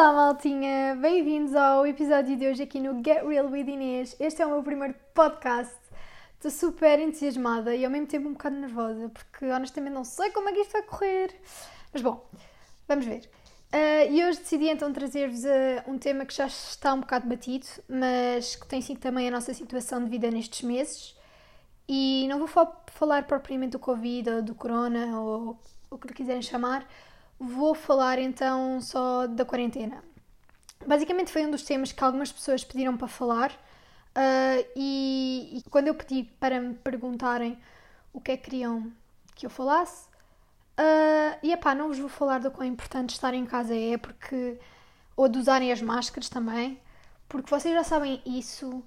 Olá, maltinha! Bem-vindos ao episódio de hoje aqui no Get Real with Inês. Este é o meu primeiro podcast. Estou super entusiasmada e ao mesmo tempo um bocado nervosa, porque honestamente não sei como é que isto vai correr. Mas bom, vamos ver. Uh, e hoje decidi então trazer-vos uh, um tema que já está um bocado batido, mas que tem sido também a nossa situação de vida nestes meses. E não vou falar propriamente do Covid ou do Corona ou o que quiserem chamar, vou falar então só da quarentena. Basicamente foi um dos temas que algumas pessoas pediram para falar uh, e, e, quando eu pedi para me perguntarem o que é que queriam que eu falasse, uh, e epá, não vos vou falar do quão importante estar em casa é, porque ou de usarem as máscaras também, porque vocês já sabem isso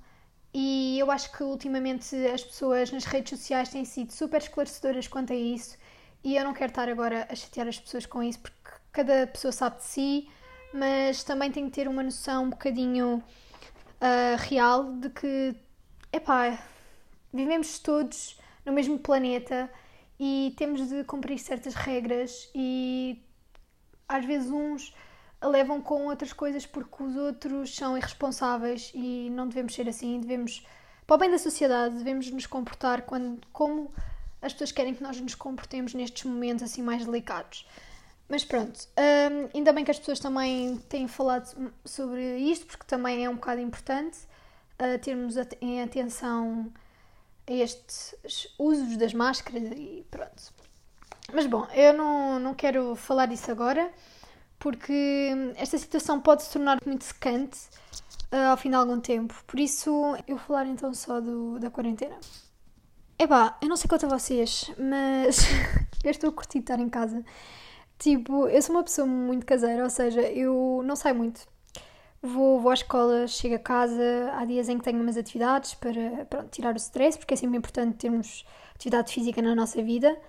e eu acho que ultimamente as pessoas nas redes sociais têm sido super esclarecedoras quanto a isso e eu não quero estar agora a chatear as pessoas com isso, porque cada pessoa sabe de si, mas também tem que ter uma noção um bocadinho uh, real de que, epá, vivemos todos no mesmo planeta e temos de cumprir certas regras e às vezes uns levam com outras coisas porque os outros são irresponsáveis e não devemos ser assim, devemos, para o bem da sociedade, devemos nos comportar quando, como as pessoas querem que nós nos comportemos nestes momentos assim mais delicados. Mas pronto, hum, ainda bem que as pessoas também têm falado sobre isto, porque também é um bocado importante uh, termos em atenção a estes usos das máscaras e pronto. Mas bom, eu não, não quero falar disso agora, porque esta situação pode se tornar muito secante uh, ao fim de algum tempo. Por isso, eu vou falar então só do, da quarentena. Epá, eu não sei quanto a vocês, mas eu estou a curtir estar em casa. Tipo, eu sou uma pessoa muito caseira, ou seja, eu não saio muito. Vou, vou à escola, chego a casa, há dias em que tenho umas atividades para pronto, tirar o stress, porque é sempre importante termos atividade física na nossa vida.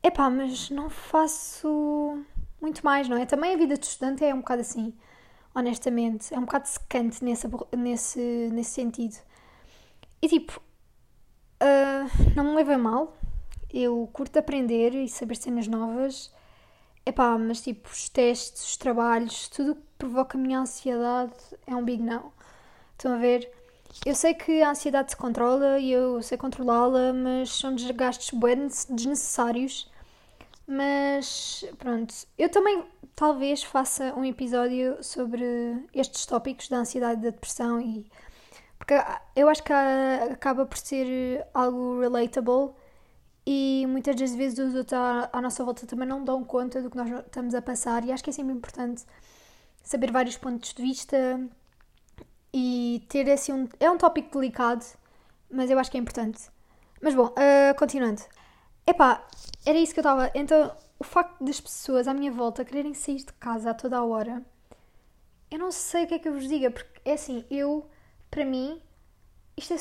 Epá, mas não faço muito mais, não é? Também a vida de estudante é um bocado assim, honestamente. É um bocado secante nesse, nesse, nesse sentido. E tipo, Uh, não me leva mal. Eu curto aprender e saber cenas novas. Epá, mas tipo, os testes, os trabalhos, tudo que provoca a minha ansiedade é um big não. Estão a ver? Eu sei que a ansiedade se controla e eu sei controlá-la, mas são desgastes desnecessários. Mas pronto, eu também talvez faça um episódio sobre estes tópicos da ansiedade da depressão e porque eu acho que acaba por ser algo relatable e muitas das vezes os outros à, nossa volta também não dão conta do que nós estamos a passar e acho que é sempre importante saber vários pontos de vista e ter assim um... É um tópico delicado, mas eu acho que é importante. Mas bom, uh, continuando. Epá, era isso que eu estava... Então, o facto das pessoas à minha volta quererem sair de casa a toda a hora, eu não sei o que é que eu vos diga, porque é assim, eu para mim, isto é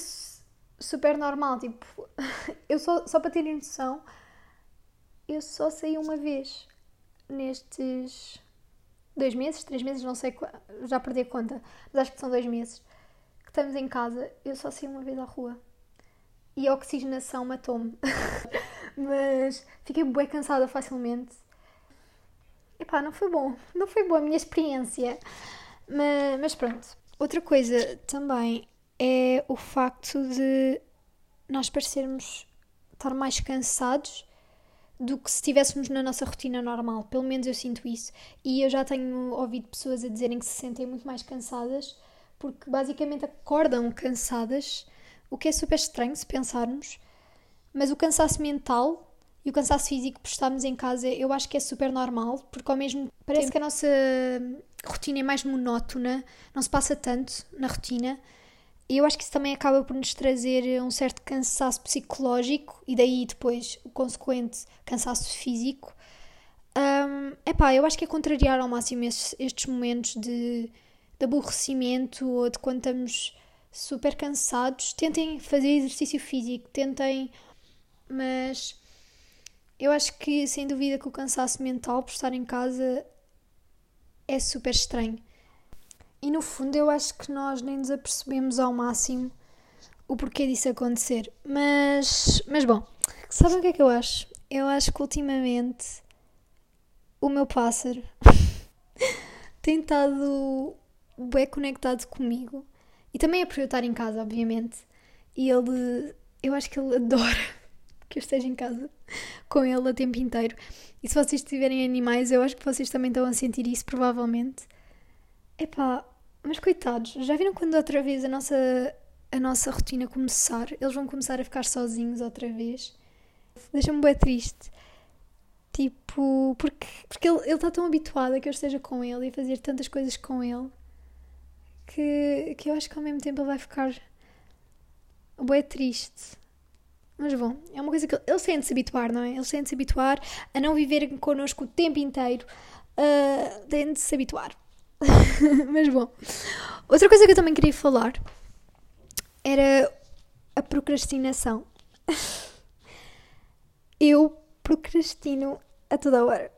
super normal. Tipo, eu só, só para terem noção, eu só saí uma vez nestes dois meses, três meses, não sei, já perdi a conta, mas acho que são dois meses que estamos em casa. Eu só saí uma vez à rua e a oxigenação matou-me. mas fiquei bem cansada facilmente. Epá, não foi bom, não foi boa a minha experiência. Mas, mas pronto, Outra coisa também é o facto de nós parecermos estar mais cansados do que se estivéssemos na nossa rotina normal. Pelo menos eu sinto isso. E eu já tenho ouvido pessoas a dizerem que se sentem muito mais cansadas porque basicamente acordam cansadas, o que é super estranho se pensarmos. Mas o cansaço mental e o cansaço físico por estarmos em casa eu acho que é super normal, porque ao mesmo parece tempo... que a nossa rotina é mais monótona, não se passa tanto na rotina. E eu acho que isso também acaba por nos trazer um certo cansaço psicológico e daí depois o consequente cansaço físico. Um, epá, eu acho que é contrariar ao máximo estes, estes momentos de, de aborrecimento ou de quando estamos super cansados. Tentem fazer exercício físico, tentem, mas eu acho que sem dúvida que o cansaço mental por estar em casa é super estranho. E no fundo eu acho que nós nem nos apercebemos ao máximo o porquê disso acontecer. Mas, mas bom, sabem o que é que eu acho? Eu acho que ultimamente o meu pássaro tem estado bem conectado comigo. E também é por eu estar em casa, obviamente. E ele, eu acho que ele adora que eu esteja em casa com ele o tempo inteiro. E se vocês tiverem animais, eu acho que vocês também estão a sentir isso, provavelmente. Epá, mas coitados, já viram quando outra vez a nossa, a nossa rotina começar? Eles vão começar a ficar sozinhos outra vez. Deixa-me bem triste. Tipo, porque, porque ele, ele está tão habituado a que eu esteja com ele e a fazer tantas coisas com ele que, que eu acho que ao mesmo tempo ele vai ficar bem triste. Mas bom, é uma coisa que ele, ele sente-se habituar, não é? Ele sente-se habituar a não viver connosco o tempo inteiro. Uh, tem de se habituar. Mas bom, outra coisa que eu também queria falar era a procrastinação. eu procrastino a toda hora.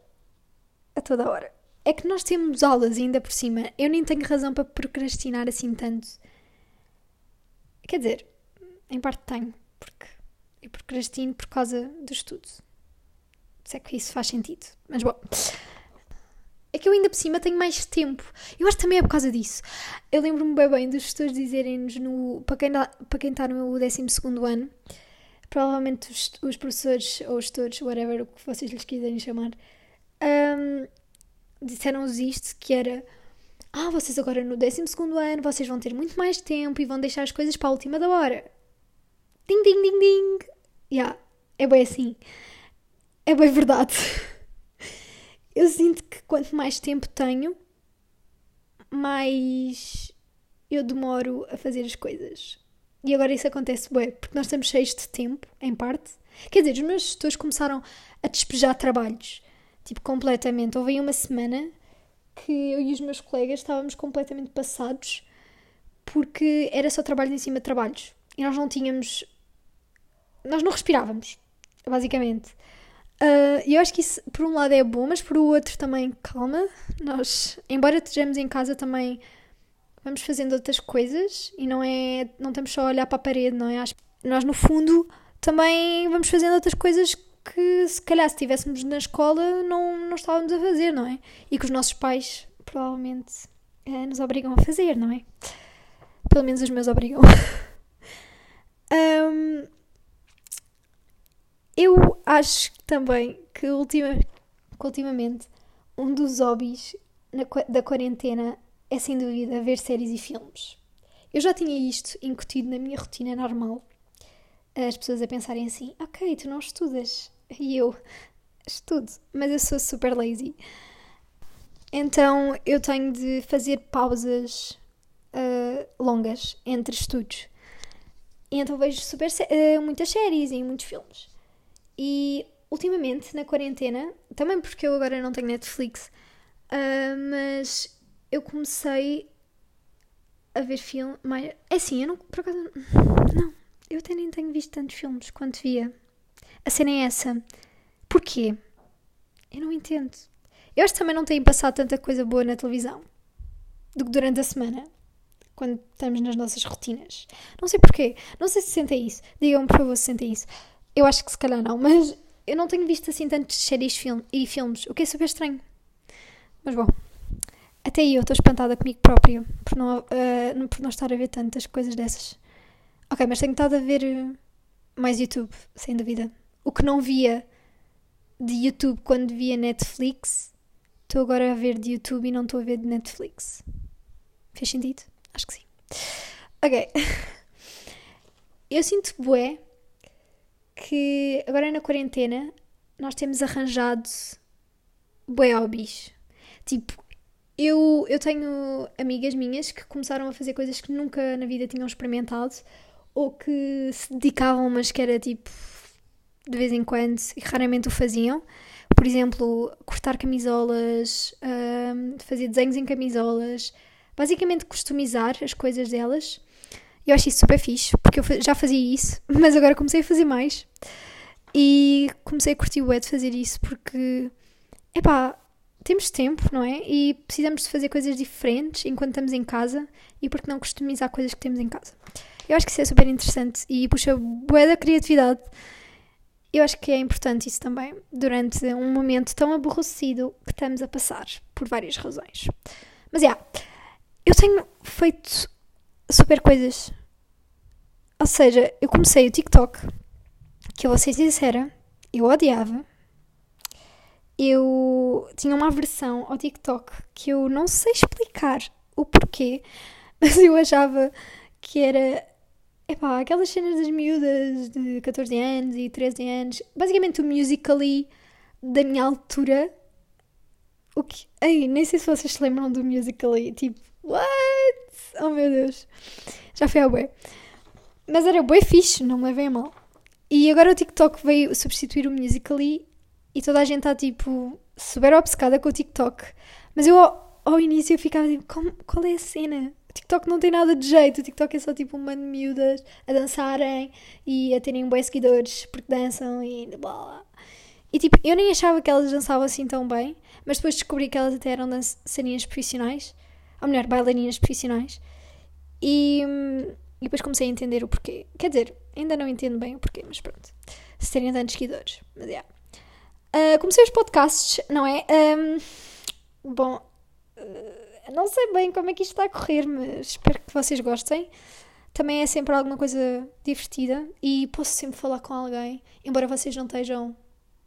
A toda hora. É que nós temos aulas ainda por cima. Eu nem tenho razão para procrastinar assim tanto. Quer dizer, em parte tenho, porque eu procrastino por causa do estudo. Se é que isso faz sentido. Mas bom. É que eu ainda por cima tenho mais tempo. Eu acho que também é por causa disso. Eu lembro-me bem bem dos gestores dizerem-nos no. Para quem, para quem está no 12 ano, provavelmente os, os, professores ou os gestores, whatever o que vocês lhes quiserem chamar, um, disseram-nos isto: que era. Ah, vocês agora no 12 ano vocês vão ter muito mais tempo e vão deixar as coisas para a última da hora. Ding, ding, ding, ding yeah, é bem assim. É bem verdade. Eu sinto que quanto mais tempo tenho, mais eu demoro a fazer as coisas. E agora isso acontece bem, porque nós estamos cheios de tempo, em parte. Quer dizer, os meus gestores começaram a despejar trabalhos, tipo, completamente. Houve aí uma semana que eu e os meus colegas estávamos completamente passados porque era só trabalhos em cima de trabalhos. E nós não tínhamos nós não respirávamos, basicamente. Uh, eu acho que isso, por um lado, é bom, mas por outro também, calma. Nós, embora estejamos em casa, também vamos fazendo outras coisas e não é. Não estamos só a olhar para a parede, não é? Nós, no fundo, também vamos fazendo outras coisas que, se calhar, se estivéssemos na escola, não, não estávamos a fazer, não é? E que os nossos pais, provavelmente, é, nos obrigam a fazer, não é? Pelo menos os meus obrigam. um, eu acho também que ultima, que ultimamente um dos hobbies na, da quarentena é sem dúvida ver séries e filmes. Eu já tinha isto incutido na minha rotina normal. As pessoas a pensarem assim: ok, tu não estudas. E eu estudo, mas eu sou super lazy. Então eu tenho de fazer pausas uh, longas entre estudos. E então vejo super, uh, muitas séries e muitos filmes. E ultimamente, na quarentena, também porque eu agora não tenho Netflix, uh, mas eu comecei a ver filme. Mas, é assim, eu não. Por acaso. Não, eu até nem tenho visto tantos filmes quanto via. A cena é essa. Porquê? Eu não entendo. Eu acho que também não tenho passado tanta coisa boa na televisão do que durante a semana, quando estamos nas nossas rotinas. Não sei porquê. Não sei se sentem isso. Digam-me, por favor, se sentem isso. Eu acho que se calhar não, mas eu não tenho visto assim tantas séries film e filmes, o que é super estranho. Mas bom, até eu estou espantada comigo própria por não, uh, por não estar a ver tantas coisas dessas. Ok, mas tenho estado a ver eh, mais YouTube, sem dúvida. O que não via de YouTube quando via Netflix, estou agora a ver de YouTube e não estou a ver de Netflix. Fez sentido? Acho que sim. Ok. Eu sinto bué que agora na quarentena nós temos arranjado bué hobbies. Tipo, eu, eu tenho amigas minhas que começaram a fazer coisas que nunca na vida tinham experimentado ou que se dedicavam, mas que era tipo de vez em quando e raramente o faziam. Por exemplo, cortar camisolas, um, fazer desenhos em camisolas, basicamente customizar as coisas delas eu acho isso super fixe, porque eu já fazia isso, mas agora comecei a fazer mais. E comecei a curtir o de fazer isso porque, epá, temos tempo, não é? E precisamos de fazer coisas diferentes enquanto estamos em casa e porque não customizar coisas que temos em casa. Eu acho que isso é super interessante e puxa bué da criatividade. Eu acho que é importante isso também, durante um momento tão aborrecido que estamos a passar, por várias razões. Mas, já, yeah, eu tenho feito super coisas. Ou seja, eu comecei o TikTok, que eu vou ser sincera, eu odiava. Eu tinha uma aversão ao TikTok que eu não sei explicar o porquê, mas eu achava que era epá, aquelas cenas das miúdas de 14 anos e 13 anos, basicamente o Musical.ly da minha altura. O que. Ei, nem sei se vocês se lembram do Musical.ly, tipo, what? Oh meu Deus, já foi a bué. Mas era bué fixe, não me levem a mal. E agora o TikTok veio substituir o Musical.ly e toda a gente está tipo super obcecada com o TikTok. Mas eu ao, ao início eu ficava tipo, qual é a cena? O TikTok não tem nada de jeito, o TikTok é só tipo um bando de miúdas a dançarem e a terem bons seguidores porque dançam e blá E tipo, eu nem achava que elas dançavam assim tão bem, mas depois descobri que elas até eram dançarinas profissionais, ou melhor, bailarinas profissionais. E, e depois comecei a entender o porquê. Quer dizer, ainda não entendo bem o porquê, mas pronto. Se terem tantos seguidores. Mas yeah. Uh, comecei os podcasts, não é? Um, bom, uh, não sei bem como é que isto está a correr, mas espero que vocês gostem. Também é sempre alguma coisa divertida e posso sempre falar com alguém, embora vocês não estejam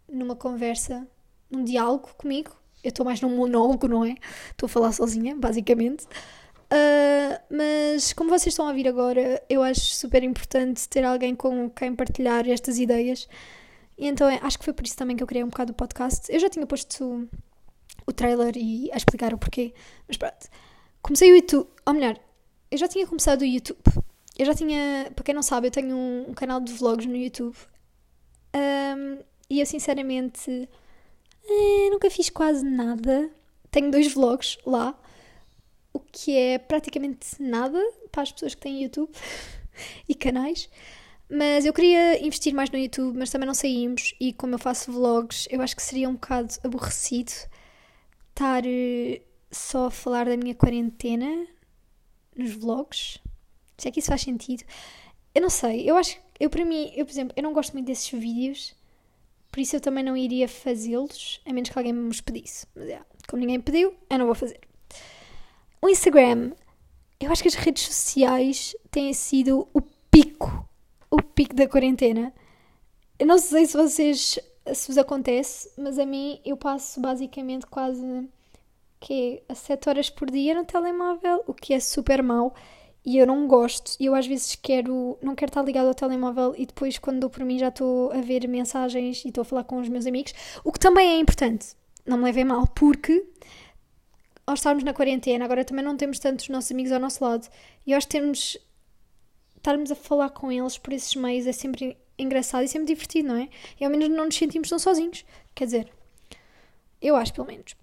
numa conversa, num diálogo comigo. Eu estou mais num monólogo, não é? Estou a falar sozinha, basicamente. Uh, mas como vocês estão a ouvir agora, eu acho super importante ter alguém com quem partilhar estas ideias e então é, acho que foi por isso também que eu criei um bocado o podcast. Eu já tinha posto o trailer e a explicar o porquê, mas pronto. Comecei o YouTube, ou melhor, eu já tinha começado o YouTube. Eu já tinha, para quem não sabe, eu tenho um, um canal de vlogs no YouTube. Um, e eu sinceramente eh, nunca fiz quase nada. Tenho dois vlogs lá, o que é praticamente nada para as pessoas que têm YouTube e canais. Mas eu queria investir mais no YouTube, mas também não saímos. E como eu faço vlogs, eu acho que seria um bocado aborrecido estar uh, só a falar da minha quarentena nos vlogs. Se é que isso faz sentido. Eu não sei, eu acho eu para mim, eu por exemplo, eu não gosto muito desses vídeos, por isso eu também não iria fazê-los, a menos que alguém me os pedisse. Mas é, como ninguém pediu, eu não vou fazer. O Instagram, eu acho que as redes sociais têm sido o pico o pico da quarentena. Eu não sei se vocês se vos acontece, mas a mim eu passo basicamente quase que a 7 horas por dia no telemóvel, o que é super mau e eu não gosto. E eu às vezes quero, não quero estar ligado ao telemóvel e depois quando dou por mim já estou a ver mensagens e estou a falar com os meus amigos, o que também é importante. Não me levem mal, porque ao estarmos na quarentena, agora também não temos tantos nossos amigos ao nosso lado e acho que temos estarmos a falar com eles por esses meios é sempre engraçado e sempre divertido, não é? E ao menos não nos sentimos tão sozinhos. Quer dizer, eu acho pelo menos.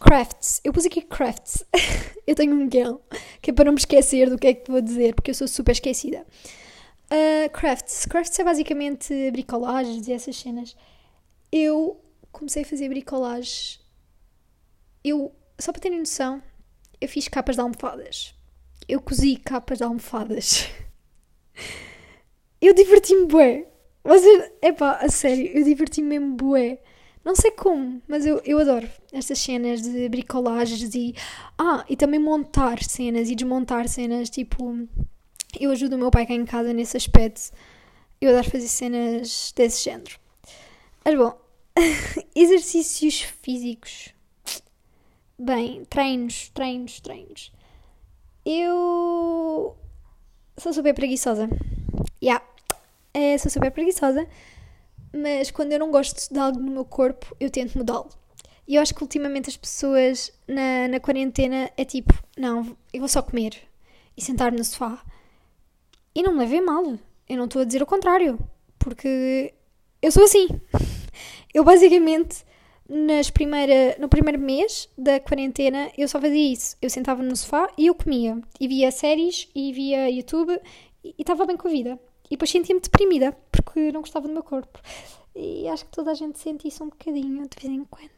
Crafts. Eu pus aqui crafts. eu tenho um guião que é para não me esquecer do que é que vou dizer, porque eu sou super esquecida. Uh, crafts. Crafts é basicamente bricolagens e essas cenas. Eu comecei a fazer bricolagens. Eu, só para terem noção, eu fiz capas de almofadas. Eu cozi capas de almofadas. Eu diverti-me bué. Você, epá, a sério, eu diverti-me mesmo bué. Não sei como, mas eu, eu adoro estas cenas de bricolagens e... Ah, e também montar cenas e desmontar cenas, tipo... Eu ajudo o meu pai cá em casa nesse aspecto. Eu adoro fazer cenas desse género. Mas bom, exercícios físicos. Bem, treinos, treinos, treinos. Eu sou super preguiçosa. Yeah, é, sou super preguiçosa, mas quando eu não gosto de algo no meu corpo, eu tento mudá-lo. E eu acho que ultimamente as pessoas na, na quarentena é tipo, não, eu vou só comer e sentar-me no sofá. E não me levem mal, eu não estou a dizer o contrário, porque eu sou assim. Eu basicamente nas primeira, no primeiro mês da quarentena eu só fazia isso. Eu sentava no sofá e eu comia. E via séries e via YouTube e estava bem com a vida. E depois sentia-me deprimida porque não gostava do meu corpo. E acho que toda a gente sente isso um bocadinho de vez em quando.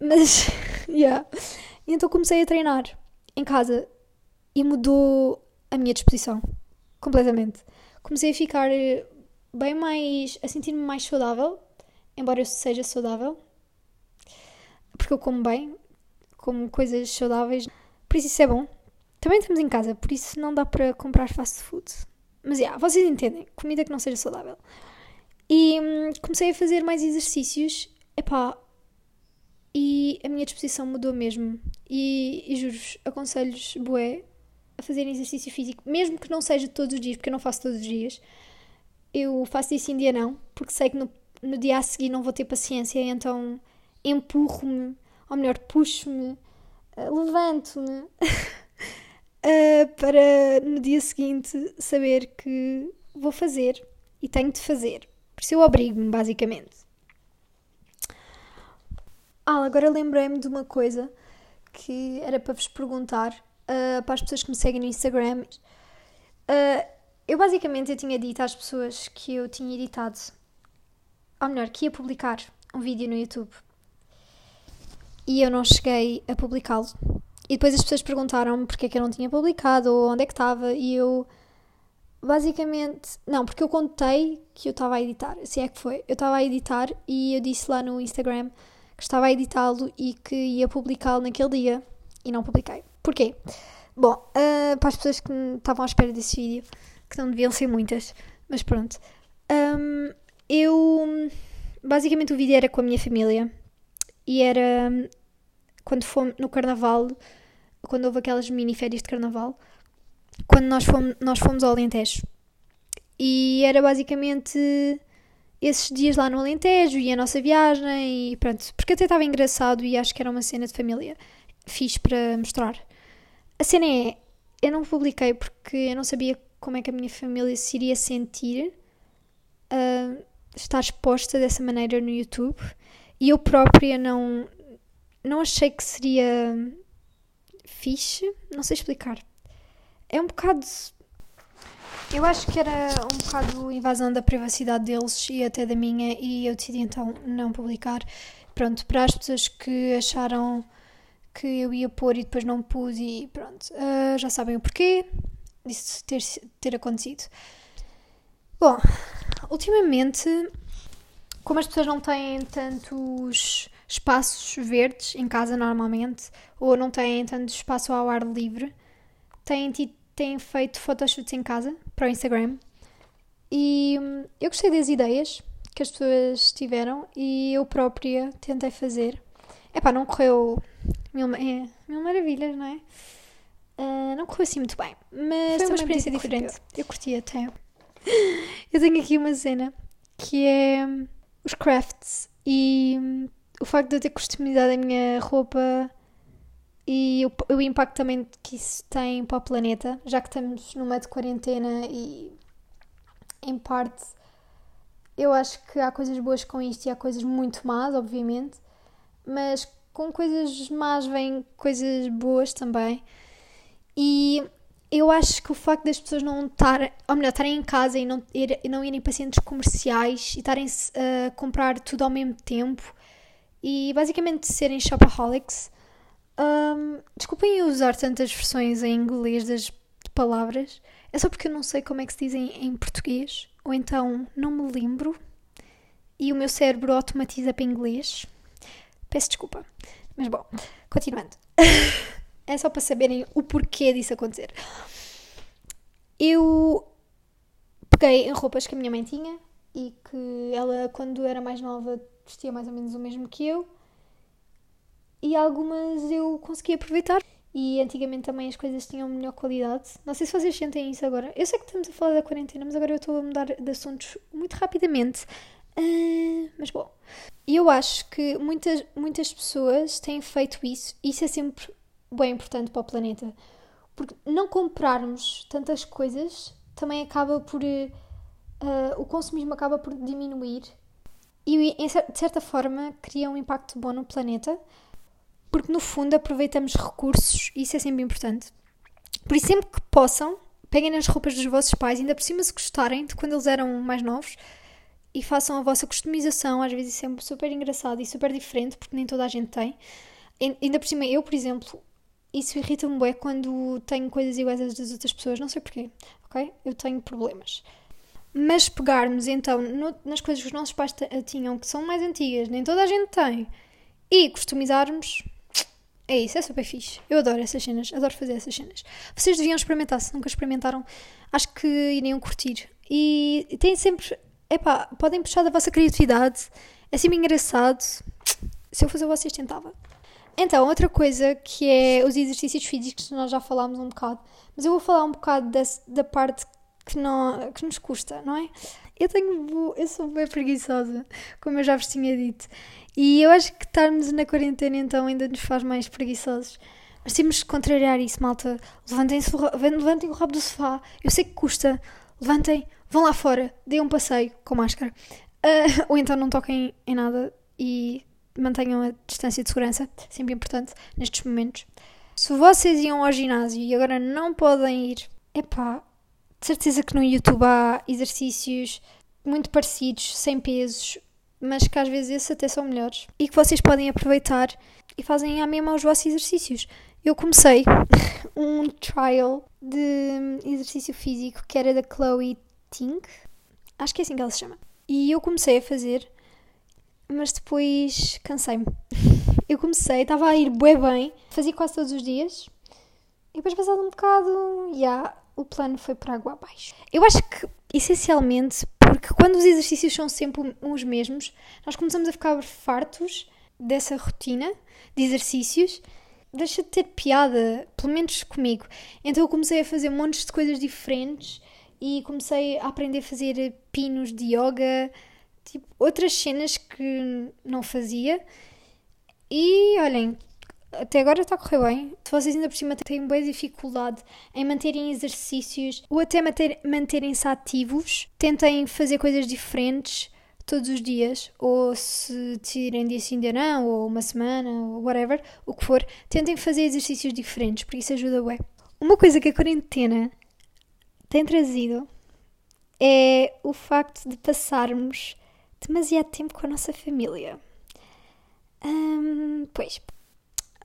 Mas, yeah. E então comecei a treinar em casa e mudou a minha disposição completamente. Comecei a ficar bem mais. a sentir-me mais saudável, embora eu seja saudável, porque eu como bem, como coisas saudáveis. Por isso isso é bom. Também estamos em casa, por isso não dá para comprar fast food. Mas, yeah, vocês entendem. Comida que não seja saudável. E hum, comecei a fazer mais exercícios. Epá, e a minha disposição mudou mesmo. E, e juro-vos, aconselho-vos, bué, a fazerem exercício físico, mesmo que não seja todos os dias, porque eu não faço todos os dias. Eu faço isso em dia não, porque sei que no, no dia a seguir não vou ter paciência, então empurro-me, ou melhor, puxo-me, eh, levanto-me uh, para no dia seguinte saber que vou fazer e tenho de fazer. Por isso eu obrigo-me, basicamente. Ah, agora lembrei-me de uma coisa que era para vos perguntar uh, para as pessoas que me seguem no Instagram. Uh, eu basicamente eu tinha dito às pessoas que eu tinha editado, ou melhor, que ia publicar um vídeo no YouTube. E eu não cheguei a publicá-lo. E depois as pessoas perguntaram-me porque é que eu não tinha publicado ou onde é que estava e eu basicamente, não, porque eu contei que eu estava a editar, se é que foi. Eu estava a editar e eu disse lá no Instagram que estava a editá-lo e que ia publicá-lo naquele dia e não publiquei. Porquê? Bom, uh, para as pessoas que estavam à espera desse vídeo, que não deviam ser muitas, mas pronto. Um, eu. Basicamente, o vídeo era com a minha família e era quando fomos no carnaval, quando houve aquelas mini férias de carnaval, quando nós fomos, nós fomos ao Alentejo. E era basicamente esses dias lá no Alentejo e a nossa viagem e pronto, porque até estava engraçado e acho que era uma cena de família fiz para mostrar. A cena é, eu não publiquei porque eu não sabia como é que a minha família se iria sentir uh, estar exposta dessa maneira no YouTube e eu própria não, não achei que seria fixe, não sei explicar. É um bocado. Eu acho que era um bocado invasão da privacidade deles e até da minha, e eu decidi então não publicar. Pronto, para as pessoas que acharam que eu ia pôr e depois não pus e pronto. Uh, já sabem o porquê disso ter, ter acontecido. Bom, ultimamente, como as pessoas não têm tantos espaços verdes em casa normalmente, ou não têm tanto espaço ao ar livre, têm, têm feito photoshoots em casa para o Instagram. E hum, eu gostei das ideias que as pessoas tiveram e eu própria tentei fazer. Epá, não correu mil, é, mil maravilhas, não é? Uh, não correu assim muito bem, mas foi uma experiência diferente. Eu curti até. Eu tenho aqui uma cena que é hum, os crafts e hum, o facto de eu ter customizado a minha roupa e o, o impacto também que isso tem para o planeta, já que estamos numa de quarentena e em parte eu acho que há coisas boas com isto e há coisas muito más, obviamente, mas com coisas más vêm coisas boas também. E eu acho que o facto das pessoas não estarem, ou melhor, estarem em casa e não, ir, não irem para centros comerciais e estarem a comprar tudo ao mesmo tempo e basicamente serem shopaholics. Um, desculpem eu usar tantas versões em inglês das palavras, é só porque eu não sei como é que se dizem em português, ou então não me lembro e o meu cérebro automatiza para inglês. Peço desculpa. Mas bom, continuando. é só para saberem o porquê disso acontecer. Eu peguei em roupas que a minha mãe tinha e que ela, quando era mais nova, vestia mais ou menos o mesmo que eu. E algumas eu consegui aproveitar. E antigamente também as coisas tinham melhor qualidade. Não sei se vocês sentem isso agora. Eu sei que estamos a falar da quarentena, mas agora eu estou a mudar de assuntos muito rapidamente. Uh, mas bom, eu acho que muitas, muitas pessoas têm feito isso. Isso é sempre bem importante para o planeta. Porque não comprarmos tantas coisas também acaba por. Uh, o consumismo acaba por diminuir e, de certa forma, cria um impacto bom no planeta. Porque, no fundo, aproveitamos recursos e isso é sempre importante. Por isso, sempre que possam, peguem nas roupas dos vossos pais, ainda por cima se gostarem de quando eles eram mais novos e façam a vossa customização. Às vezes isso é super engraçado e super diferente, porque nem toda a gente tem. Ainda por cima, eu, por exemplo, isso irrita-me bem quando tenho coisas iguais às das outras pessoas, não sei porquê, ok? Eu tenho problemas. Mas pegarmos então no, nas coisas que os nossos pais tinham, que são mais antigas, nem toda a gente tem, e customizarmos, É isso, é super fixe. Eu adoro essas cenas, adoro fazer essas cenas. Vocês deviam experimentar, se nunca experimentaram, acho que iriam curtir. E têm sempre, epá, podem puxar da vossa criatividade, é sempre engraçado. Se eu fosse vocês, tentava. Então, outra coisa que é os exercícios físicos, nós já falámos um bocado, mas eu vou falar um bocado desse, da parte que, não, que nos custa, não é? Eu tenho, eu sou bem preguiçosa, como eu já vos tinha dito. E eu acho que estarmos na quarentena então ainda nos faz mais preguiçosos. Mas temos que contrariar isso, malta. Levantem, levantem o rabo do sofá. Eu sei que custa. Levantem, vão lá fora, deem um passeio com máscara. Uh, ou então não toquem em nada e mantenham a distância de segurança. Sempre importante nestes momentos. Se vocês iam ao ginásio e agora não podem ir, epá, de certeza que no YouTube há exercícios muito parecidos, sem pesos, mas que às vezes esses até são melhores e que vocês podem aproveitar e fazem à mesma os vossos exercícios. Eu comecei um trial de exercício físico que era da Chloe Ting, acho que é assim que ela se chama. E eu comecei a fazer, mas depois cansei-me. Eu comecei, estava a ir bem bem, fazia quase todos os dias, e depois passado um bocado, já, yeah, o plano foi por água abaixo. Eu acho que, essencialmente, porque quando os exercícios são sempre os mesmos, nós começamos a ficar fartos dessa rotina de exercícios, deixa de ter piada, pelo menos comigo. Então eu comecei a fazer montes de coisas diferentes e comecei a aprender a fazer pinos de yoga, tipo, outras cenas que não fazia. E olhem, até agora está a correr bem. Se vocês ainda por cima têm boa dificuldade em manterem exercícios ou até manter, manterem-se ativos, tentem fazer coisas diferentes todos os dias, ou se decidirem dia sim, dia não, ou uma semana, ou whatever, o que for, tentem fazer exercícios diferentes, porque isso ajuda bem. Uma coisa que a quarentena tem trazido é o facto de passarmos demasiado tempo com a nossa família. Hum, pois,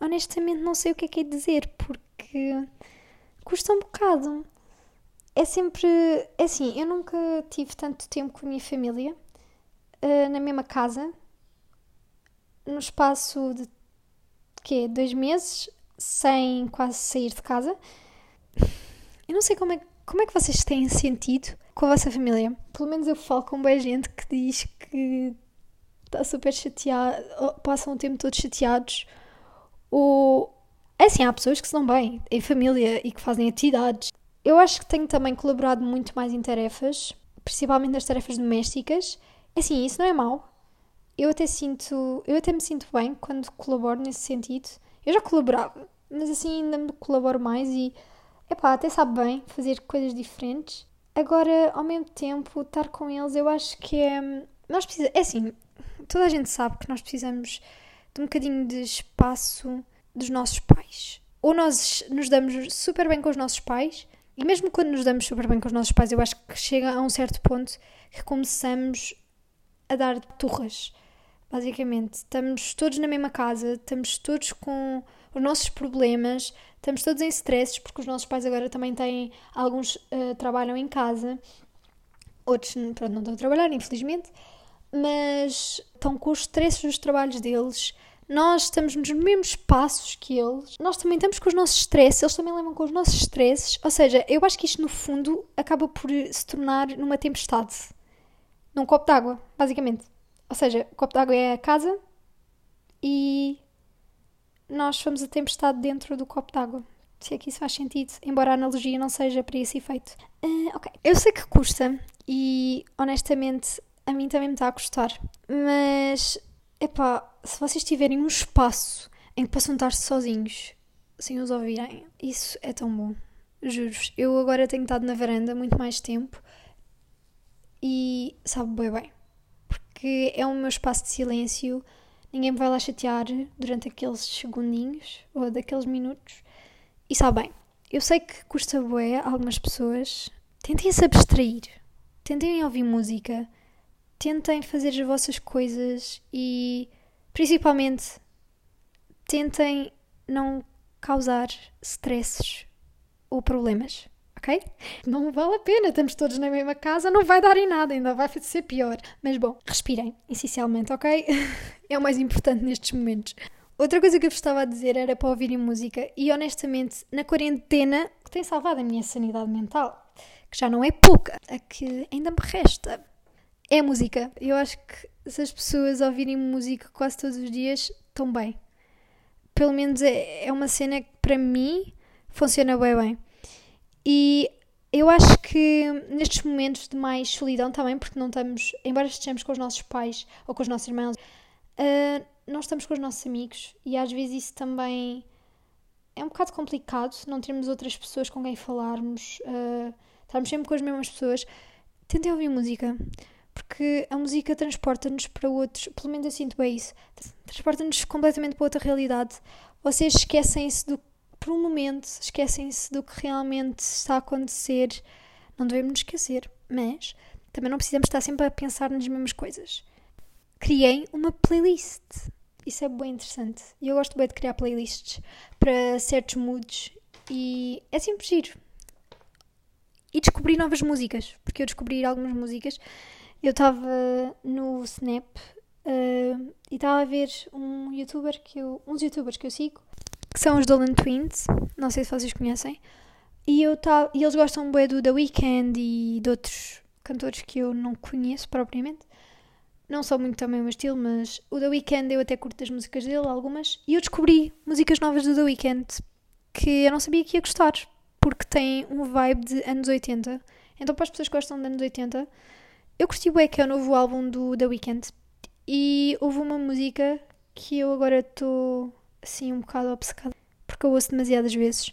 honestamente não sei o que é que é dizer, porque custa um bocado. É sempre. É assim, eu nunca tive tanto tempo com a minha família uh, na mesma casa, no espaço de quê? Dois meses, sem quase sair de casa. Eu não sei como é, como é que vocês têm sentido com a vossa família. Pelo menos eu falo com boa gente que diz que está super chateado, passam o tempo todo chateados o... É assim, há pessoas que se dão bem em família e que fazem atividades. Eu acho que tenho também colaborado muito mais em tarefas, principalmente nas tarefas domésticas. É assim, isso não é mau. Eu até sinto, eu até me sinto bem quando colaboro nesse sentido. Eu já colaborava, mas assim ainda me colaboro mais e, epá, até sabe bem fazer coisas diferentes. Agora, ao mesmo tempo, estar com eles, eu acho que é. Nós precisamos. É assim, toda a gente sabe que nós precisamos de um bocadinho de espaço dos nossos pais. Ou nós nos damos super bem com os nossos pais, e mesmo quando nos damos super bem com os nossos pais, eu acho que chega a um certo ponto que começamos a dar turras. Basicamente, estamos todos na mesma casa, estamos todos com os nossos problemas, estamos todos em stresses, porque os nossos pais agora também têm, alguns uh, trabalham em casa, outros pronto, não estão a trabalhar, infelizmente, mas estão com os stresses dos trabalhos deles. Nós estamos nos mesmos passos que eles. Nós também estamos com os nossos stresses, eles também levam com os nossos stresses. Ou seja, eu acho que isto no fundo acaba por se tornar numa tempestade. Num copo d'água, basicamente. Ou seja, o copo d'água é a casa e nós somos a tempestade dentro do copo d'água. Se é que isso faz sentido, embora a analogia não seja para esse efeito. Uh, ok. Eu sei que custa e honestamente a mim também me está a custar. Mas, epá, se vocês tiverem um espaço em que possam estar sozinhos, sem os ouvirem, isso é tão bom. Juro-vos. Eu agora tenho estado na varanda muito mais tempo e sabe bem bem. Porque é o meu espaço de silêncio, ninguém me vai lá chatear durante aqueles segundinhos ou daqueles minutos. E sabe bem, eu sei que custa bué algumas pessoas. Tentem se abstrair. Tentem ouvir música tentem fazer as vossas coisas e principalmente tentem não causar stresses ou problemas, ok? Não vale a pena, estamos todos na mesma casa, não vai dar em nada, ainda vai ser pior. Mas bom, respirem, essencialmente, ok? É o mais importante nestes momentos. Outra coisa que eu vos estava a dizer era para ouvirem música e honestamente, na quarentena, que tem salvado a minha sanidade mental, que já não é pouca, a que ainda me resta, é música. Eu acho que se as pessoas ouvirem música quase todos os dias, estão bem. Pelo menos é, é uma cena que para mim funciona bem bem. E eu acho que nestes momentos de mais solidão também, porque não estamos, embora estejamos com os nossos pais ou com os nossos irmãos, uh, não estamos com os nossos amigos e às vezes isso também é um bocado complicado, não termos outras pessoas com quem falarmos, uh, estarmos sempre com as mesmas pessoas. Tentem ouvir música, porque a música transporta-nos para outros, pelo menos eu sinto bem isso, transporta-nos completamente para outra realidade. Vocês esquecem-se do por um momento esquecem-se do que realmente está a acontecer. Não devemos nos esquecer, mas também não precisamos estar sempre a pensar nas mesmas coisas. Criei uma playlist. Isso é bem interessante. E eu gosto bem de criar playlists para certos moods e é sempre giro. E descobri novas músicas, porque eu descobri algumas músicas. Eu estava no Snap uh, e estava a ver um youtuber que eu, uns youtubers que eu sigo que são os Dolan Twins, não sei se vocês conhecem, e, eu tá, e eles gostam bem do The Weeknd e de outros cantores que eu não conheço propriamente. Não são muito também o meu estilo, mas o The Weeknd eu até curto as músicas dele, algumas, e eu descobri músicas novas do The Weeknd que eu não sabia que ia gostar, porque tem um vibe de anos 80. Então, para as pessoas que gostam de anos 80, eu curti bem que é o novo álbum do The Weeknd. E houve uma música que eu agora estou assim um bocado obcecada, porque eu ouço demasiadas vezes,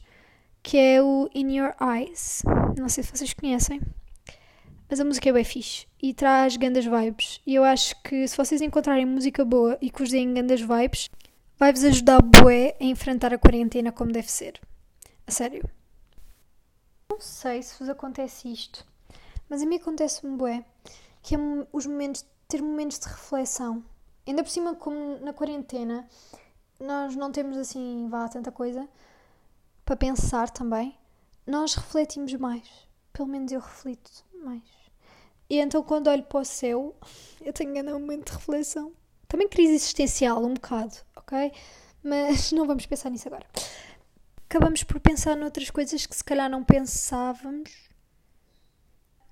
que é o In Your Eyes. Não sei se vocês conhecem, mas a música é bem fixe e traz grandes vibes. E eu acho que se vocês encontrarem música boa e que vos deem grandes vibes, vai-vos ajudar bué a enfrentar a quarentena como deve ser. A sério. Não sei se vos acontece isto, mas a mim acontece-me bué, que é os momentos, ter momentos de reflexão. Ainda por cima, como na quarentena, nós não temos assim, vá, tanta coisa para pensar também, nós refletimos mais. Pelo menos eu reflito mais. E então quando olho para o céu, eu tenho ainda um momento de reflexão. Também crise existencial, um bocado, ok? Mas não vamos pensar nisso agora. Acabamos por pensar noutras coisas que se calhar não pensávamos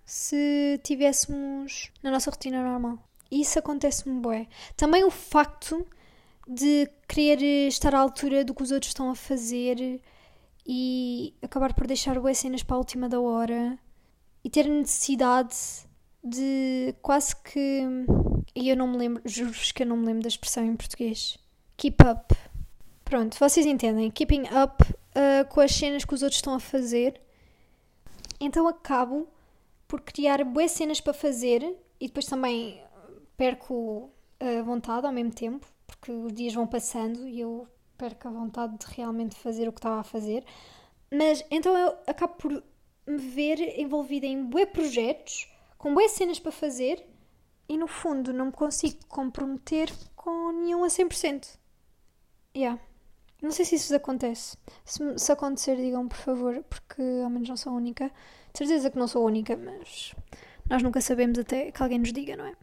se tivéssemos na nossa rotina normal. Isso acontece-me bué. Também o facto de querer estar à altura do que os outros estão a fazer e acabar por deixar boas cenas para a última da hora e ter necessidade de quase que. E eu não me lembro, juro-vos que eu não me lembro da expressão em português. Keep up. Pronto, vocês entendem. Keeping up uh, com as cenas que os outros estão a fazer. Então acabo por criar boas cenas para fazer e depois também perco a vontade ao mesmo tempo porque os dias vão passando e eu perco a vontade de realmente fazer o que estava a fazer. Mas então eu acabo por me ver envolvida em bué projetos, com bué cenas para fazer e no fundo não me consigo comprometer com nenhum a 100%. Yeah. Não sei se isso acontece. Se, se acontecer, digam por favor, porque ao menos não sou a única. Certeza que não sou a única, mas nós nunca sabemos até que alguém nos diga, não é?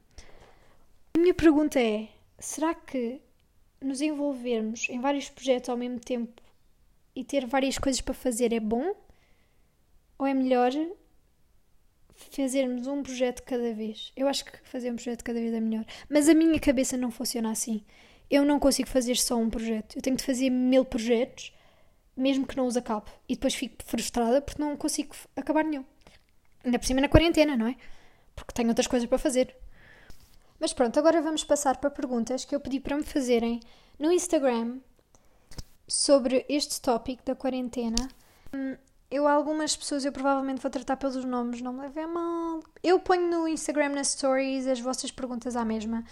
A minha pergunta é: será que nos envolvermos em vários projetos ao mesmo tempo e ter várias coisas para fazer é bom? Ou é melhor fazermos um projeto cada vez? Eu acho que fazer um projeto cada vez é melhor. Mas a minha cabeça não funciona assim. Eu não consigo fazer só um projeto. Eu tenho de fazer mil projetos, mesmo que não os acabe. E depois fico frustrada porque não consigo acabar nenhum. Ainda por cima na quarentena, não é? Porque tenho outras coisas para fazer. Mas pronto, agora vamos passar para perguntas que eu pedi para me fazerem no Instagram sobre este tópico da quarentena. Hum, eu, algumas pessoas, eu provavelmente vou tratar pelos nomes, não me levem mal. Eu ponho no Instagram nas stories as vossas perguntas à mesma.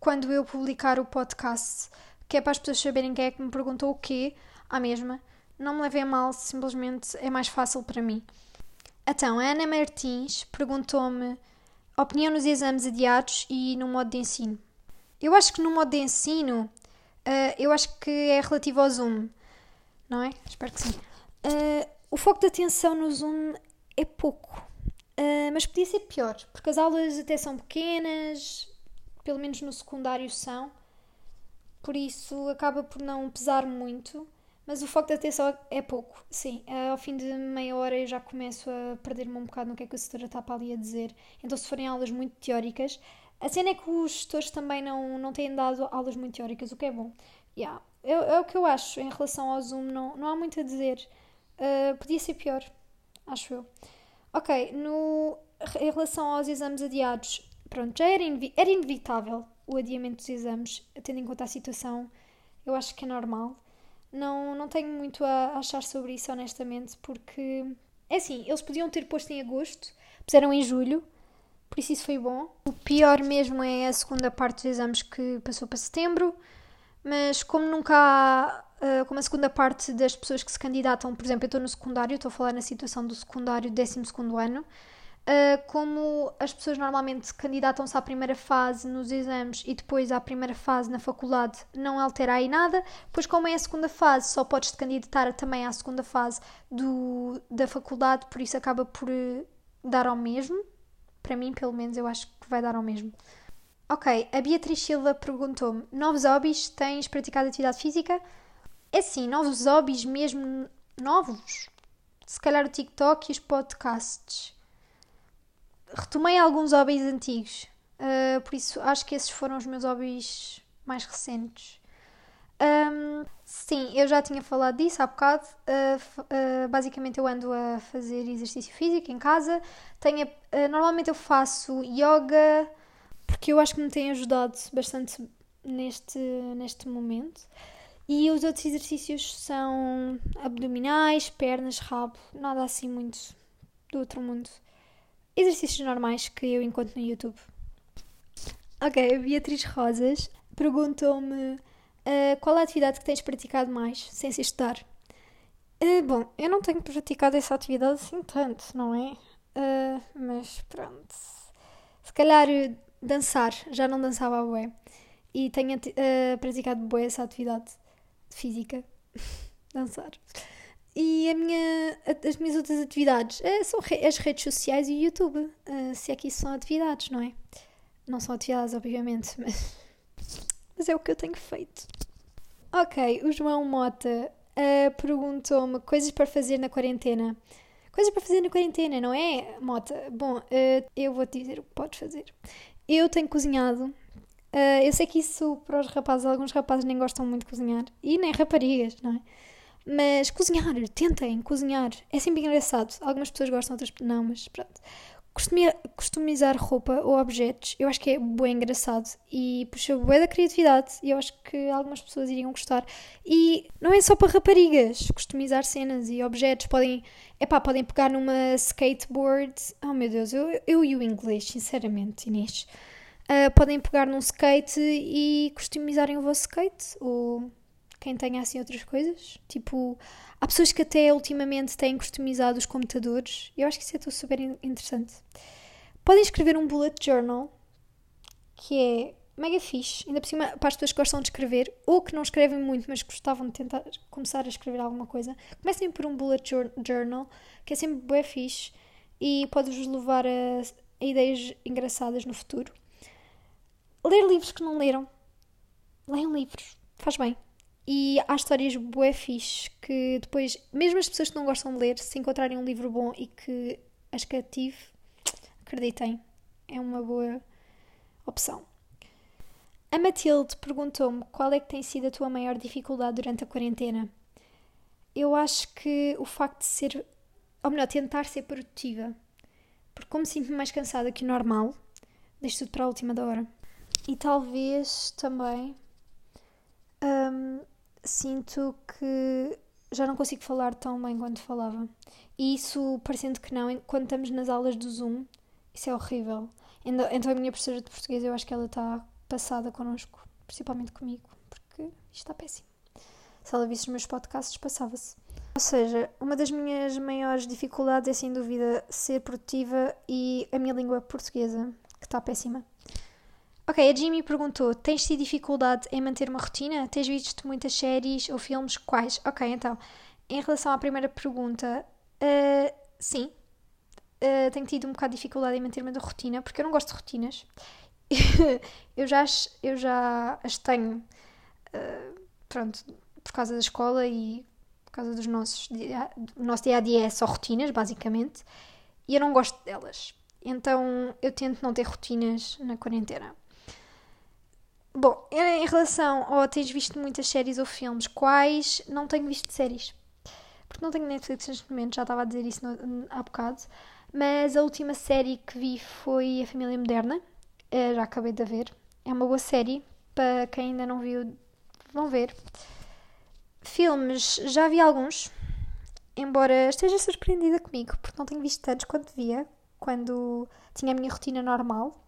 Quando eu publicar o podcast, que é para as pessoas saberem quem é que me perguntou o quê, à mesma. Não me levem mal, simplesmente é mais fácil para mim. Então, a Ana Martins perguntou-me opinião nos exames adiados e no modo de ensino. Eu acho que no modo de ensino, uh, eu acho que é relativo ao Zoom, não é? Espero que sim. Uh, o foco de atenção no Zoom é pouco, uh, mas podia ser pior, porque as aulas até são pequenas, pelo menos no secundário são, por isso acaba por não pesar muito. Mas o foco da atenção é pouco, sim. Ao fim de meia hora eu já começo a perder-me um bocado no que é que a setora está para ali a dizer. Então, se forem aulas muito teóricas, a cena é que os gestores também não, não têm dado aulas muito teóricas, o que é bom. Yeah. É, é o que eu acho em relação ao Zoom, não, não há muito a dizer. Uh, podia ser pior, acho eu. Ok, no, em relação aos exames adiados, pronto, já era, era inevitável o adiamento dos exames, tendo em conta a situação, eu acho que é normal. Não, não tenho muito a achar sobre isso, honestamente, porque é assim, eles podiam ter posto em agosto, puseram em julho, por isso isso foi bom. O pior mesmo é a segunda parte dos exames que passou para setembro, mas como nunca há, uh, como a segunda parte das pessoas que se candidatam, por exemplo, eu estou no secundário, estou a falar na situação do secundário, 12 ano, Uh, como as pessoas normalmente candidatam-se à primeira fase nos exames e depois à primeira fase na faculdade, não altera aí nada. Pois, como é a segunda fase, só podes te candidatar também à segunda fase do, da faculdade, por isso acaba por uh, dar ao mesmo. Para mim, pelo menos, eu acho que vai dar ao mesmo. Ok, a Beatriz Silva perguntou-me: novos hobbies? Tens praticado atividade física? É sim, novos hobbies mesmo novos. Se calhar o TikTok e os podcasts retomei alguns hobbies antigos, uh, por isso acho que esses foram os meus hobbies mais recentes. Um, sim, eu já tinha falado disso há bocado. Uh, uh, basicamente, eu ando a fazer exercício físico em casa. Tenho, normalmente, eu faço yoga porque eu acho que me tem ajudado bastante neste, neste momento. E os outros exercícios são abdominais, pernas, rabo, nada assim muito do outro mundo exercícios normais que eu encontro no YouTube. Ok, a Beatriz Rosas perguntou-me uh, qual a atividade que tens praticado mais sem se estudar. Uh, bom, eu não tenho praticado essa atividade assim tanto, não é? Uh, mas pronto. Se calhar dançar, já não dançava a bué. E tenho praticado bué essa atividade física. dançar. E a minha, as minhas outras atividades uh, são as redes sociais e o YouTube. Uh, se é que isso são atividades, não é? Não são atividades, obviamente, mas, mas é o que eu tenho feito. Ok, o João Mota uh, perguntou-me coisas para fazer na quarentena. Coisas para fazer na quarentena, não é, Mota? Bom, eu vou-te dizer o que podes fazer. Eu tenho cozinhado. eu sei que isso para os rapazes, alguns rapazes nem gostam muito de cozinhar. E nem raparigas, não é? Mas cozinhar, tentem cozinhar. É sempre engraçado. Algumas pessoas gostam, outras não, mas pronto. Customizar roupa ou objetos, eu acho que é bem engraçado e puxa bué da criatividade e eu acho que algumas pessoas iriam gostar. E não é só para raparigas, customizar cenas e objetos. Podem, epá, podem pegar numa skateboard. Oh meu Deus, eu, eu e o inglês, sinceramente, Inês. Uh, podem pegar num skate e customizarem o vosso skate ou quem tenha assim outras coisas. Tipo, há pessoas que até ultimamente têm customizado os computadores. Eu acho que isso é super interessante. Podem escrever um bullet journal, que é mega fixe, ainda por cima para as pessoas que gostam de escrever ou que não escrevem muito, mas gostavam de tentar começar a escrever alguma coisa. Comecem por um bullet journal, que é sempre bem fixe e pode-vos levar a, a ideias engraçadas no futuro. Ler livros que não leram. Leiam livros, faz bem. E há histórias bué fixe que depois, mesmo as pessoas que não gostam de ler, se encontrarem um livro bom e que as cative, acreditem, é uma boa opção. A Matilde perguntou-me qual é que tem sido a tua maior dificuldade durante a quarentena. Eu acho que o facto de ser, ou melhor, tentar ser produtiva. Porque como sinto-me mais cansada que o normal, deixo tudo para a última da hora. E talvez também sinto que já não consigo falar tão bem quanto falava. E isso, parecendo que não, quando estamos nas aulas do Zoom, isso é horrível. Então a minha professora de português, eu acho que ela está passada connosco, principalmente comigo, porque isto está péssimo. Se ela visse os meus podcasts, passava-se. Ou seja, uma das minhas maiores dificuldades é sem dúvida ser produtiva e a minha língua portuguesa, que está péssima. Ok, a Jimmy perguntou: Tens tido dificuldade em manter uma rotina? Tens visto muitas séries ou filmes? Quais? Ok, então, em relação à primeira pergunta, uh, sim, uh, tenho tido um bocado de dificuldade em manter uma rotina, porque eu não gosto de rotinas. eu, já, eu já as tenho uh, pronto, por causa da escola e por causa dos nossos do nosso dia a dia é só rotinas, basicamente, e eu não gosto delas. Então eu tento não ter rotinas na quarentena. Bom, em relação ao tens visto muitas séries ou filmes, quais não tenho visto séries? Porque não tenho Netflix neste momento, já estava a dizer isso no, há bocado. Mas a última série que vi foi A Família Moderna. Eu já acabei de ver. É uma boa série. Para quem ainda não viu, vão ver. Filmes, já vi alguns. Embora esteja surpreendida comigo, porque não tenho visto tantos quanto via quando tinha a minha rotina normal.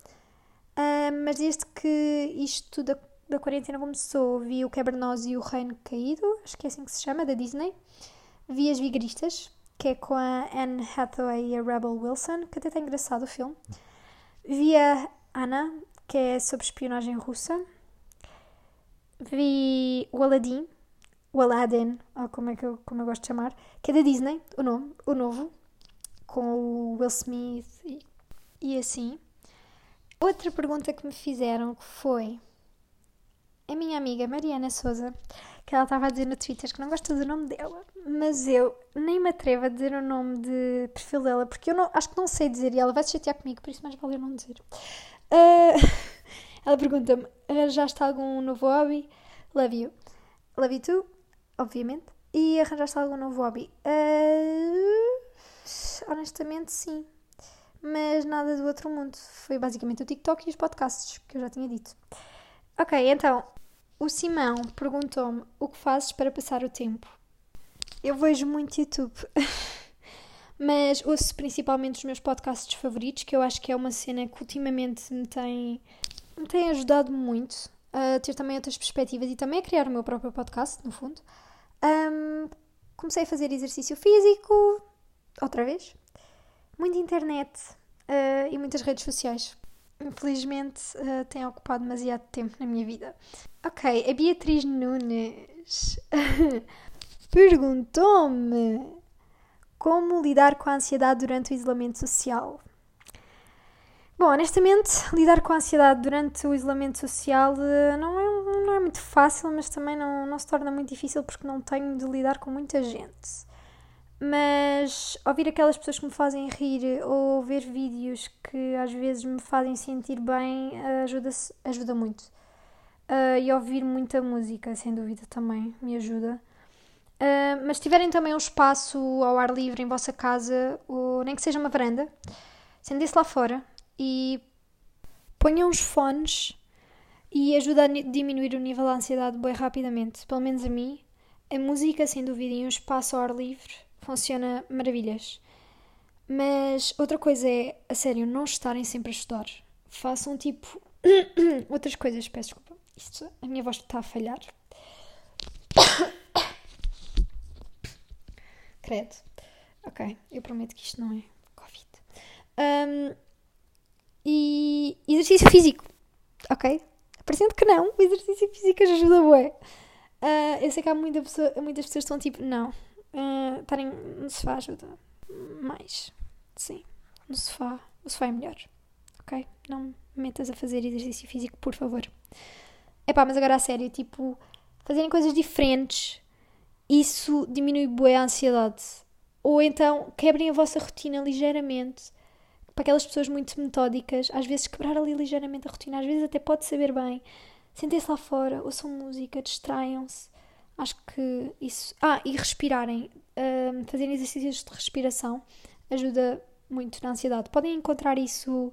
Uh, mas desde que isto da, da quarentena começou, vi o Quebra-Nós e o Reino Caído, acho que é assim que se chama, da Disney. Vi As Vigaristas, que é com a Anne Hathaway e a Rebel Wilson, que até está engraçado o filme. Vi a Anna, que é sobre espionagem russa. Vi o Aladdin, o Aladdin, ou como é que eu, como eu gosto de chamar, que é da Disney, o nome, o novo, com o Will Smith e, e assim. Outra pergunta que me fizeram foi a minha amiga Mariana Souza, que ela estava a dizer no Twitter que não gosta do nome dela, mas eu nem me atrevo a dizer o nome de perfil dela, porque eu não, acho que não sei dizer e ela vai se chatear comigo, por isso mais vale eu não dizer. Uh, ela pergunta-me: arranjaste algum novo hobby? Love you. Love you too, obviamente. E arranjaste algum novo hobby? Uh, honestamente, sim. Mas nada do outro mundo. Foi basicamente o TikTok e os podcasts, que eu já tinha dito. Ok, então, o Simão perguntou-me o que fazes para passar o tempo. Eu vejo muito YouTube, mas ouço principalmente os meus podcasts favoritos, que eu acho que é uma cena que ultimamente me tem, me tem ajudado muito a ter também outras perspectivas e também a criar o meu próprio podcast, no fundo. Um, comecei a fazer exercício físico, outra vez, muita internet uh, e muitas redes sociais infelizmente uh, tem ocupado demasiado tempo na minha vida. Ok, a Beatriz Nunes perguntou-me como lidar com a ansiedade durante o isolamento social. Bom, honestamente, lidar com a ansiedade durante o isolamento social uh, não, é, não é muito fácil, mas também não, não se torna muito difícil porque não tenho de lidar com muita gente mas ouvir aquelas pessoas que me fazem rir ou ver vídeos que às vezes me fazem sentir bem ajuda, ajuda muito. Uh, e ouvir muita música, sem dúvida, também me ajuda. Uh, mas se tiverem também um espaço ao ar livre em vossa casa, ou nem que seja uma varanda, sentem-se lá fora e ponham os fones e ajuda a diminuir o nível de ansiedade bem rapidamente. Pelo menos a mim, a música, sem dúvida, e um espaço ao ar livre funciona maravilhas. Mas outra coisa é, a sério, não estarem sempre a estudar. Façam tipo outras coisas, peço desculpa. Isto, a minha voz está a falhar. Credo. Ok, eu prometo que isto não é Covid. Um, e exercício físico. Ok? Parecendo que não, o exercício físico ajuda bué. Uh, eu sei que há muita pessoa, muitas pessoas que estão tipo, não, uh, estarem no sofá ajuda mais. Sim, no sofá. O sofá é melhor. Ok? Não me metas a fazer exercício físico, por favor. Epá, mas agora a sério, tipo, fazerem coisas diferentes, isso diminui bué a ansiedade. Ou então quebrem a vossa rotina ligeiramente. Para aquelas pessoas muito metódicas, às vezes quebrar ali ligeiramente a rotina, às vezes até pode saber bem. Sentem-se lá fora, ouçam música, distraiam-se. Acho que isso. Ah, e respirarem. Um, fazerem exercícios de respiração ajuda muito na ansiedade. Podem encontrar isso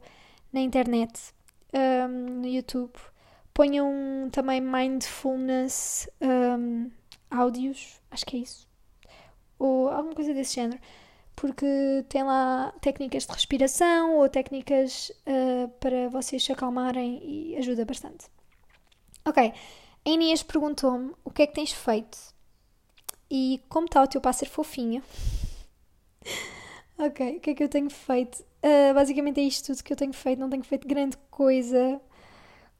na internet, um, no YouTube. Ponham também mindfulness um, áudios, acho que é isso. Ou alguma coisa desse género. Porque tem lá técnicas de respiração ou técnicas uh, para vocês se acalmarem e ajuda bastante. Ok. A Inês perguntou-me o que é que tens feito e como está o teu pássaro fofinho. ok, o que é que eu tenho feito? Uh, basicamente é isto tudo que eu tenho feito, não tenho feito grande coisa.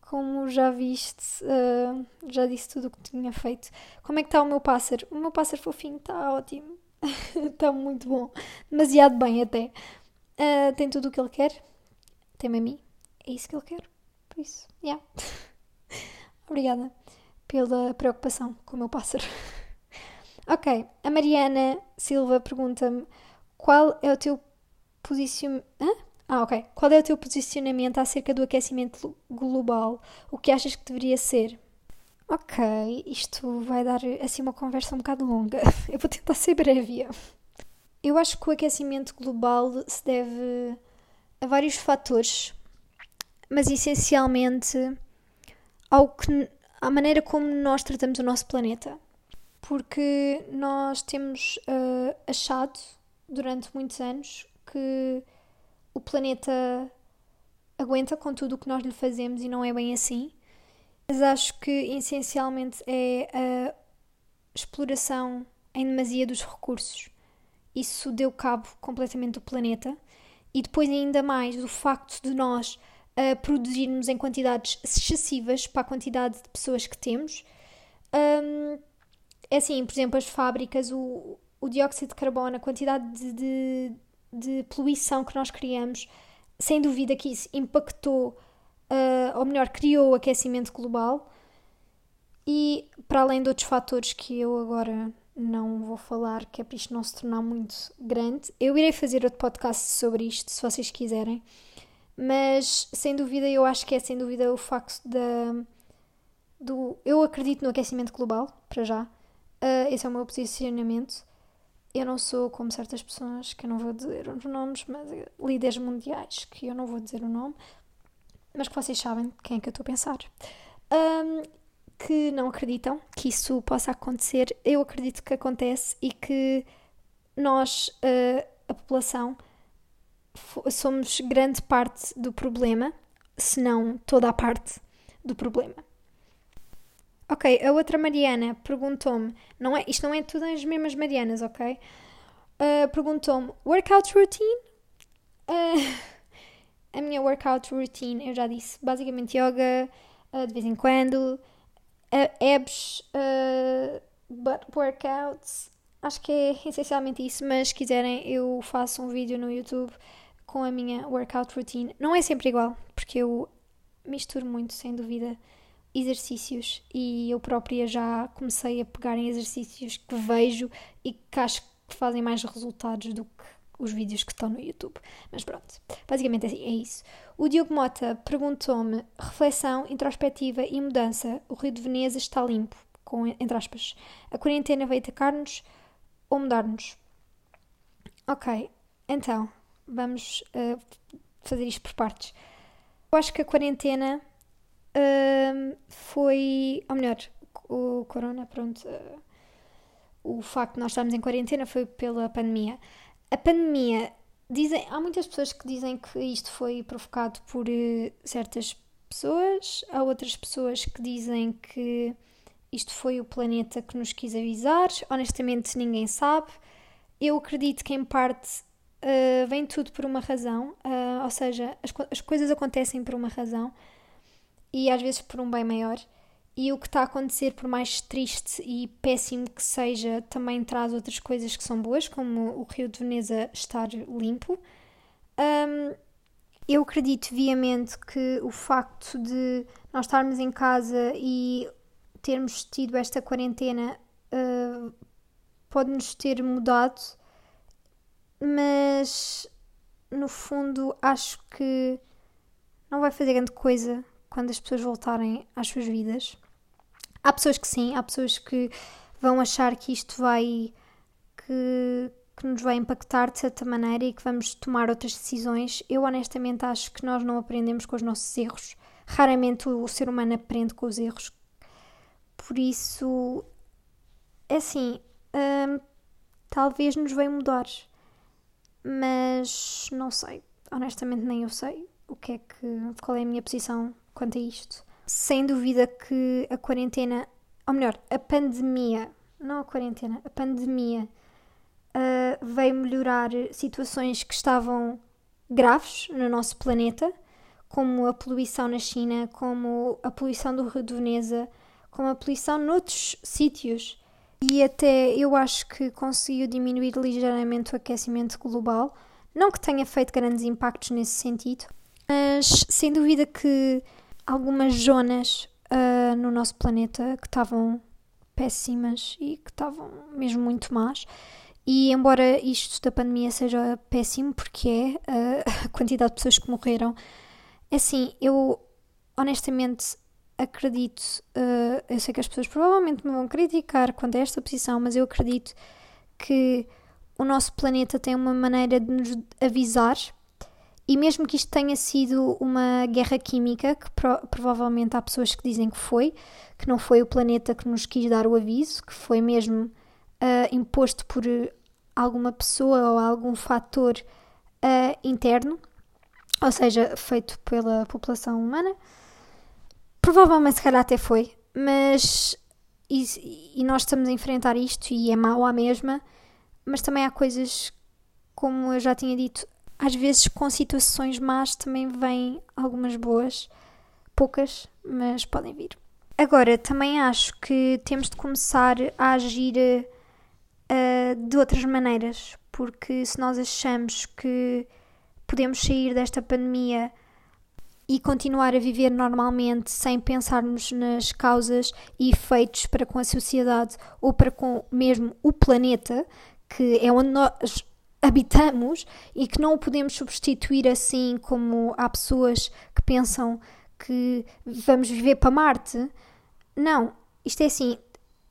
Como já viste, uh, já disse tudo o que tinha feito. Como é que está o meu pássaro? O meu pássaro fofinho está ótimo. está muito bom. Demasiado bem até. Uh, tem tudo o que ele quer. Tem-me a mim. É isso que ele quer. Por isso, yeah. Obrigada. Pela preocupação com o meu pássaro. ok, a Mariana Silva pergunta-me qual é o teu posicionamento. Ah, ok. Qual é o teu posicionamento acerca do aquecimento global? O que achas que deveria ser? Ok, isto vai dar assim uma conversa um bocado longa. Eu vou tentar ser breve. Eu acho que o aquecimento global se deve a vários fatores, mas essencialmente ao que, à maneira como nós tratamos o nosso planeta. Porque nós temos uh, achado durante muitos anos que o planeta aguenta com tudo o que nós lhe fazemos e não é bem assim. Mas acho que essencialmente é a exploração em demasia dos recursos. Isso deu cabo completamente do planeta. E depois, ainda mais, do facto de nós uh, produzirmos em quantidades excessivas para a quantidade de pessoas que temos. Um, é assim, por exemplo, as fábricas, o, o dióxido de carbono, a quantidade de, de de poluição que nós criamos, sem dúvida que isso impactou, uh, ou melhor, criou o aquecimento global. E para além de outros fatores que eu agora não vou falar, que é para isto não se tornar muito grande, eu irei fazer outro podcast sobre isto, se vocês quiserem. Mas sem dúvida, eu acho que é sem dúvida o facto da. Do, eu acredito no aquecimento global, para já. Uh, esse é o meu posicionamento eu não sou como certas pessoas, que eu não vou dizer os nomes, mas líderes mundiais, que eu não vou dizer o nome, mas que vocês sabem quem é que eu estou a pensar, um, que não acreditam que isso possa acontecer. Eu acredito que acontece e que nós, uh, a população, somos grande parte do problema, se não toda a parte do problema. Ok, a outra Mariana perguntou-me, não é, isto não é tudo as mesmas Marianas, ok? Uh, perguntou-me, workout routine? Uh, a minha workout routine, eu já disse, basicamente yoga, uh, de vez em quando, abs, butt workouts, acho que é essencialmente isso, mas se quiserem eu faço um vídeo no YouTube com a minha workout routine. Não é sempre igual, porque eu misturo muito, sem dúvida, exercícios e eu própria já comecei a pegar em exercícios que vejo e que acho que fazem mais resultados do que os vídeos que estão no YouTube. Mas pronto, basicamente é, é isso. O Diogo Mota perguntou-me: reflexão, introspectiva e mudança. O Rio de Veneza está limpo, com, entre aspas. A quarentena veio atacar-nos ou mudar-nos? Ok, então vamos uh, fazer isto por partes. Eu acho que a quarentena uh, foi. Ou melhor, o corona, pronto. Uh, o facto de nós estarmos em quarentena foi pela pandemia. A pandemia. Dizem, há muitas pessoas que dizem que isto foi provocado por certas pessoas, há outras pessoas que dizem que isto foi o planeta que nos quis avisar. Honestamente, ninguém sabe. Eu acredito que, em parte, uh, vem tudo por uma razão, uh, ou seja, as, as coisas acontecem por uma razão e às vezes por um bem maior. E o que está a acontecer, por mais triste e péssimo que seja, também traz outras coisas que são boas, como o Rio de Veneza estar limpo. Um, eu acredito viamente que o facto de nós estarmos em casa e termos tido esta quarentena uh, pode-nos ter mudado, mas no fundo acho que não vai fazer grande coisa quando as pessoas voltarem às suas vidas. Há pessoas que sim, há pessoas que vão achar que isto vai. que, que nos vai impactar de certa maneira e que vamos tomar outras decisões. Eu honestamente acho que nós não aprendemos com os nossos erros. Raramente o ser humano aprende com os erros. Por isso, é assim, hum, talvez nos venha mudar, mas não sei. Honestamente, nem eu sei o que é que, qual é a minha posição quanto a isto. Sem dúvida que a quarentena, ou melhor, a pandemia, não a quarentena, a pandemia uh, veio melhorar situações que estavam graves no nosso planeta, como a poluição na China, como a poluição do Rio de Veneza, como a poluição noutros sítios. E até eu acho que conseguiu diminuir ligeiramente o aquecimento global. Não que tenha feito grandes impactos nesse sentido, mas sem dúvida que algumas zonas uh, no nosso planeta que estavam péssimas e que estavam mesmo muito más. E embora isto da pandemia seja péssimo, porque é uh, a quantidade de pessoas que morreram, é assim, eu honestamente acredito, uh, eu sei que as pessoas provavelmente me vão criticar quanto a esta posição, mas eu acredito que o nosso planeta tem uma maneira de nos avisar e mesmo que isto tenha sido uma guerra química, que pro provavelmente há pessoas que dizem que foi, que não foi o planeta que nos quis dar o aviso, que foi mesmo uh, imposto por alguma pessoa ou algum fator uh, interno, ou seja, feito pela população humana. Provavelmente, se calhar, até foi, mas. E, e nós estamos a enfrentar isto e é mau à mesma, mas também há coisas, como eu já tinha dito, às vezes com situações más também vêm algumas boas, poucas, mas podem vir. Agora, também acho que temos de começar a agir uh, de outras maneiras, porque se nós achamos que podemos sair desta pandemia e continuar a viver normalmente sem pensarmos nas causas e efeitos para com a sociedade ou para com mesmo o planeta, que é onde nós habitamos e que não o podemos substituir assim como há pessoas que pensam que vamos viver para Marte. Não, isto é assim,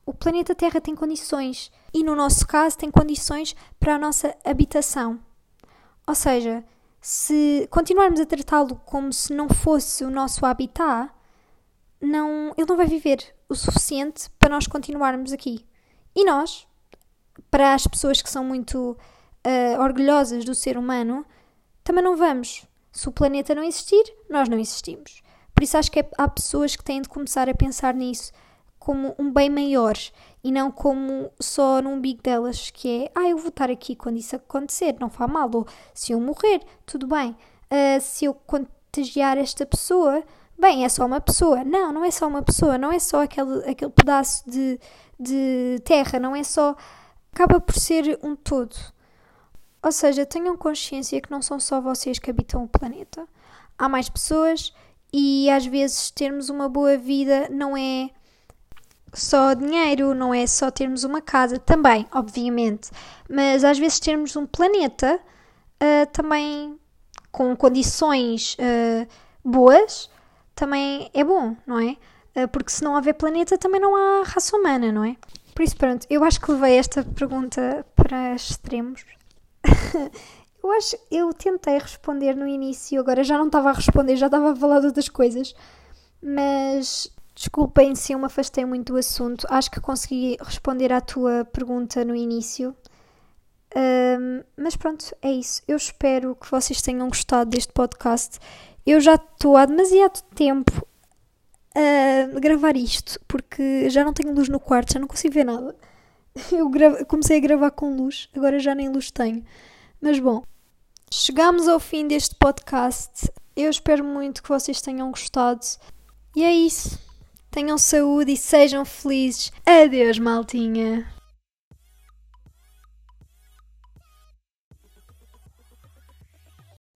o planeta Terra tem condições e no nosso caso tem condições para a nossa habitação. Ou seja, se continuarmos a tratá-lo como se não fosse o nosso habitat, não, ele não vai viver o suficiente para nós continuarmos aqui. E nós, para as pessoas que são muito uh, orgulhosas do ser humano, também não vamos. Se o planeta não existir, nós não existimos. Por isso acho que é, há pessoas que têm de começar a pensar nisso como um bem maior e não como só num umbigo delas, que é, ah, eu vou estar aqui quando isso acontecer, não faz mal, ou se eu morrer, tudo bem. Uh, se eu contagiar esta pessoa, bem, é só uma pessoa. Não, não é só uma pessoa, não é só aquele, aquele pedaço de, de terra, não é só. Acaba por ser um todo. Ou seja, tenham consciência que não são só vocês que habitam o planeta. Há mais pessoas e às vezes termos uma boa vida não é só dinheiro, não é só termos uma casa, também, obviamente, mas às vezes termos um planeta uh, também com condições uh, boas também é bom, não é? Uh, porque se não houver planeta também não há raça humana, não é? Por isso, pronto, eu acho que levei esta pergunta para extremos. eu acho, eu tentei responder no início, agora já não estava a responder, já estava a falar de outras coisas, mas Desculpem se eu me afastei muito do assunto, acho que consegui responder à tua pergunta no início. Um, mas pronto, é isso. Eu espero que vocês tenham gostado deste podcast. Eu já estou há demasiado tempo a gravar isto, porque já não tenho luz no quarto, já não consigo ver nada. Eu comecei a gravar com luz, agora já nem luz tenho. Mas bom, chegamos ao fim deste podcast. Eu espero muito que vocês tenham gostado. E é isso. Tenham saúde e sejam felizes. Adeus, maltinha.